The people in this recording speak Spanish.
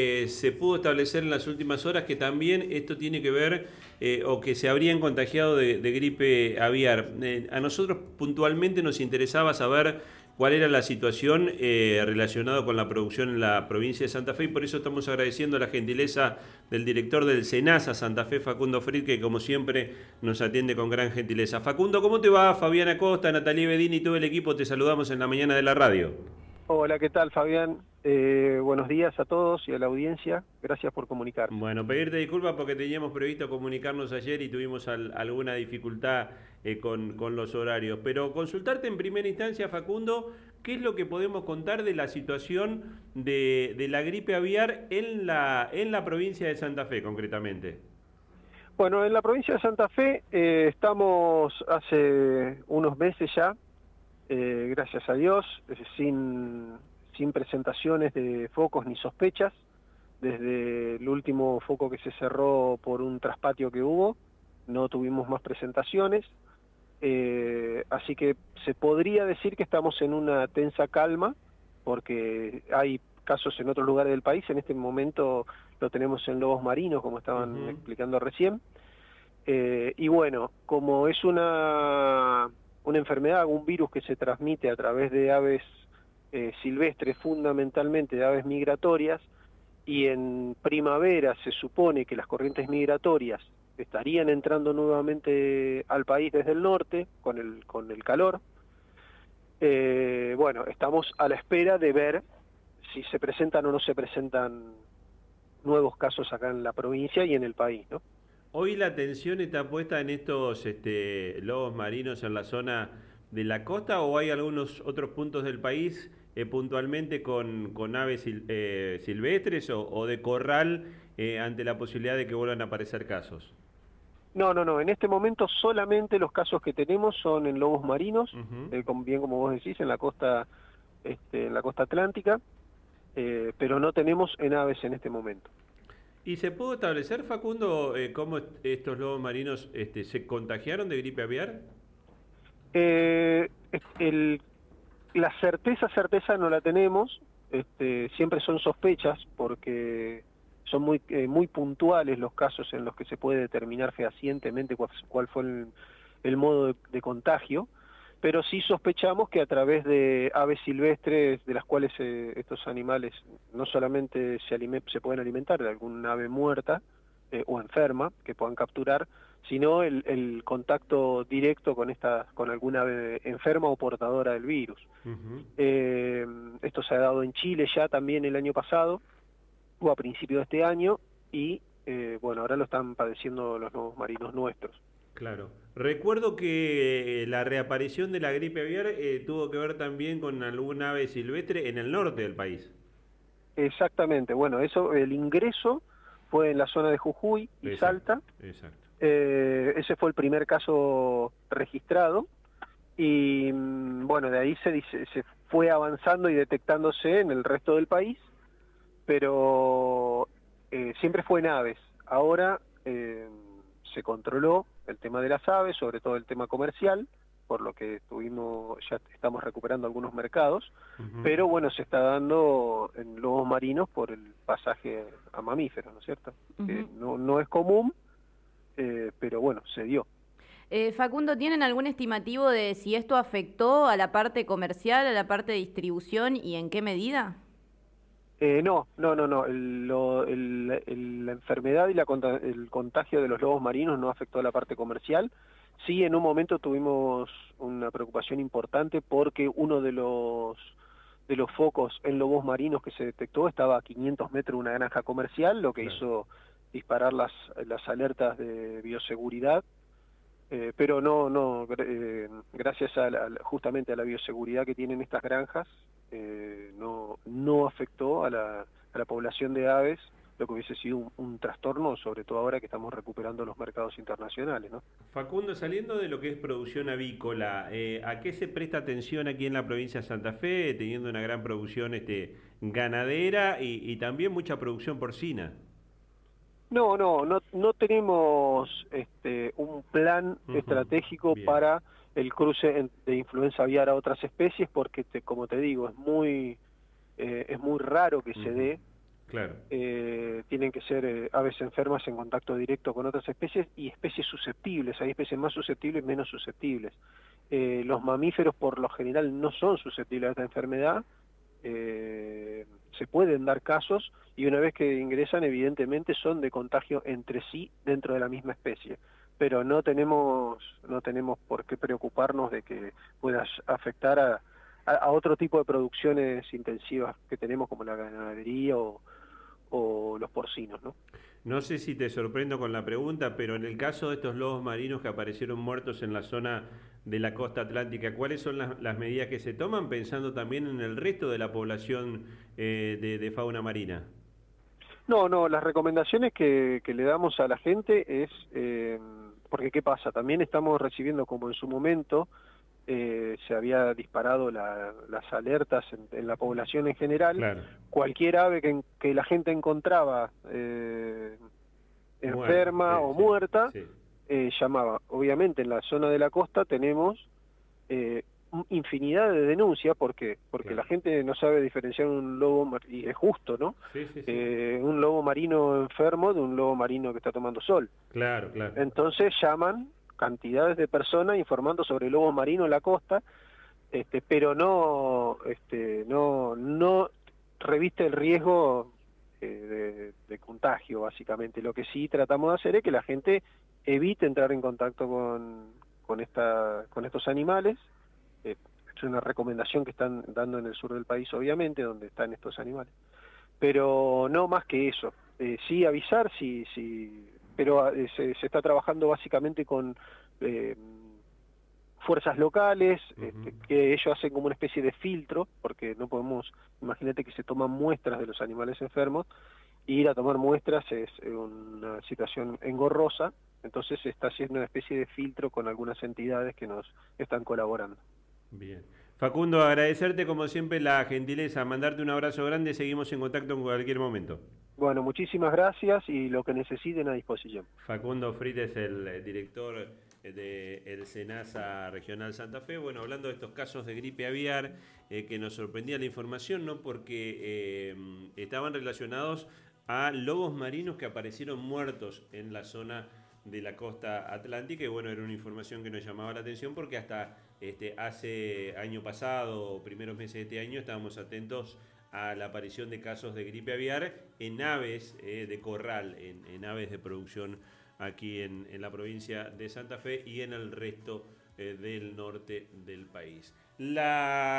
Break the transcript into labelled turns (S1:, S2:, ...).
S1: Eh, se pudo establecer en las últimas horas que también esto tiene que ver eh, o que se habrían contagiado de, gripe aviar. Eh, a nosotros puntualmente nos interesaba saber cuál era la situación relacionada con la producción en la provincia de Santa Fe y por eso estamos agradeciendo la gentileza del director del SENASA Santa Fe, Facundo Frid, que como siempre nos atiende con gran gentileza. Facundo, ¿cómo te va? Fabiana Costa, Natalia Bedini y todo el equipo te saludamos en la mañana de la radio.
S2: Hola, ¿qué tal Fabián? Eh, buenos días a todos y a la audiencia. Gracias por comunicar.
S1: Bueno, pedirte disculpas porque teníamos previsto comunicarnos ayer y tuvimos alguna dificultad eh, con, los horarios. Pero consultarte en primera instancia, Facundo, ¿qué es lo que podemos contar de la situación de, la gripe aviar en la, en la provincia de Santa Fe, concretamente?
S2: Bueno, en la provincia de Santa Fe eh, estamos hace unos meses ya eh, gracias a Dios, sin, sin presentaciones de focos ni sospechas, desde el último foco que se cerró por un traspatio que hubo, no tuvimos más presentaciones, eh, así que se podría decir que estamos en una tensa calma, porque hay casos en otros lugares del país, en este momento lo tenemos en lobos marinos, como estaban explicando recién, eh, y bueno, como es una una enfermedad, un virus que se transmite a través de aves eh, silvestres, fundamentalmente de aves migratorias, y en primavera se supone que las corrientes migratorias estarían entrando nuevamente al país desde el norte con el, con el calor. Eh, bueno, estamos a la espera de ver si se presentan o no se presentan nuevos casos acá en la provincia y en el país, ¿no?
S1: Hoy la atención está puesta en estos este, lobos marinos en la zona de la costa o hay algunos otros puntos del país eh, puntualmente con, aves eh, silvestres o, de corral eh, ante la posibilidad de que vuelvan a aparecer casos?
S2: No, no, no. En este momento solamente los casos que tenemos son en lobos marinos, bien como vos decís, en la costa, este, en la costa atlántica, pero no tenemos en aves en este momento.
S1: ¿Y se pudo establecer, Facundo, eh, cómo estos lobos marinos este, se contagiaron de gripe aviar?
S2: Eh, la certeza, certeza no la tenemos. Este, siempre son sospechas porque son muy, eh, muy puntuales los casos en los que se puede determinar fehacientemente cuál, fue el, modo de contagio pero sí sospechamos que a través de aves silvestres de las cuales eh, estos animales no solamente se, se pueden alimentar de alguna ave muerta eh, o enferma que puedan capturar, sino el, contacto directo con, esta, con alguna ave enferma o portadora del virus. Eh, esto se ha dado en Chile ya también el año pasado o a principios de este año y bueno, ahora lo están padeciendo los nuevos marinos nuestros.
S1: Claro. Recuerdo que eh, la reaparición de la gripe aviar eh, tuvo que ver también con alguna ave silvestre en el norte del país.
S2: Exactamente. Bueno, eso, el ingreso fue en la zona de Jujuy y Salta. Exacto. Eh, ese fue el primer caso registrado y mm, bueno, de ahí se, se fue avanzando y detectándose en el resto del país, pero siempre fue en aves. Ahora se controló el tema de las aves, sobre todo el tema comercial, por lo que tuvimos, ya estamos recuperando algunos mercados, pero bueno, se está dando en lobos marinos por el pasaje a mamíferos, ¿no es cierto? no, no es común, eh, pero bueno, se dio.
S3: Eh, Facundo, ¿tienen algún estimativo de si esto afectó a la parte comercial, a la parte de distribución y en qué medida?
S2: Eh, no, no, no, no. la enfermedad y la, el contagio de los lobos marinos no afectó a la parte comercial. Sí, en un momento tuvimos una preocupación importante porque uno de los de los focos en lobos marinos que se detectó estaba a 500 metros de una granja comercial, lo que hizo disparar las, las alertas de bioseguridad. Eh, pero no, no, eh, gracias a justamente a la bioseguridad que tienen estas granjas, eh, no, no afectó a la, a la población de aves lo que hubiese sido un, trastorno, sobre todo ahora que estamos recuperando los mercados internacionales. ¿no?
S1: Facundo, saliendo de lo que es producción avícola, eh, ¿a qué se presta atención aquí en la provincia de Santa Fe, teniendo una gran producción este, ganadera y, también mucha producción porcina?
S2: No, no, no, no tenemos este, un plan estratégico para el cruce de influenza aviar a otras especies porque, como te digo, es muy, es muy raro que se dé
S1: Claro.
S2: Eh, tienen que ser eh, aves enfermas en contacto directo con otras especies y especies susceptibles. Hay especies más susceptibles y menos susceptibles. Eh, los mamíferos por lo general no son susceptibles a esta enfermedad. se pueden dar casos y una vez que ingresan evidentemente son de contagio entre sí dentro de la misma especie pero no tenemos no tenemos por qué preocuparnos de que pueda afectar a, a, otro tipo de producciones intensivas que tenemos como la ganadería o, los porcinos, ¿no?
S1: No sé si te sorprendo con la pregunta, pero en el caso de estos lobos marinos que aparecieron muertos en la zona de la costa atlántica, ¿cuáles son las, medidas que se toman pensando también en el resto de la población eh, de, fauna marina?
S2: No, no, las recomendaciones que, le damos a la gente es, eh, porque ¿qué pasa? También estamos recibiendo como en su momento eh, se había disparado las alertas en, la población en general. Cualquier ave que, la gente encontraba eh, enferma o muerta, eh, llamaba. Obviamente en la zona de la costa tenemos infinidad de denuncias, ¿por Porque la gente no sabe diferenciar un lobo, y es justo, ¿no? un lobo marino enfermo de un lobo marino que está tomando sol.
S1: Claro, claro.
S2: Entonces llaman cantidades de personas informando sobre lobos marinos en la costa, este, pero no, este, no, no reviste el riesgo eh, de, contagio, básicamente. Lo que sí tratamos de hacer es que la gente evite entrar en contacto con, con, esta, con estos animales. Eh, es una recomendación que están dando en el sur del país, obviamente, donde están estos animales. Pero no más que eso. Eh, sí avisar si, si pero eh, se, está trabajando básicamente con eh, fuerzas locales, este, que ellos hacen como una especie de filtro, porque no podemos, imagínate que se toman muestras de los animales enfermos, ir a tomar muestras es una situación engorrosa, entonces se está haciendo una especie de filtro con algunas entidades que nos están colaborando.
S1: Bien. Facundo, agradecerte como siempre la gentileza, mandarte un abrazo grande, seguimos en contacto en cualquier momento.
S2: Bueno, muchísimas gracias y lo que necesiten a disposición.
S1: Facundo Frit es el eh, director del SENASA Regional Santa Fe. Bueno, hablando de estos casos de gripe aviar, eh, que nos sorprendía la información, ¿no? Porque eh, estaban relacionados a lobos marinos que aparecieron muertos en la zona de la costa atlántica y bueno, era una información que nos llamaba la atención porque hasta este, hace año pasado primeros meses de este año estábamos atentos a la aparición de casos de gripe aviar en aves eh, de corral, en, aves de producción aquí en, la provincia de Santa Fe y en el resto eh, del norte del país. La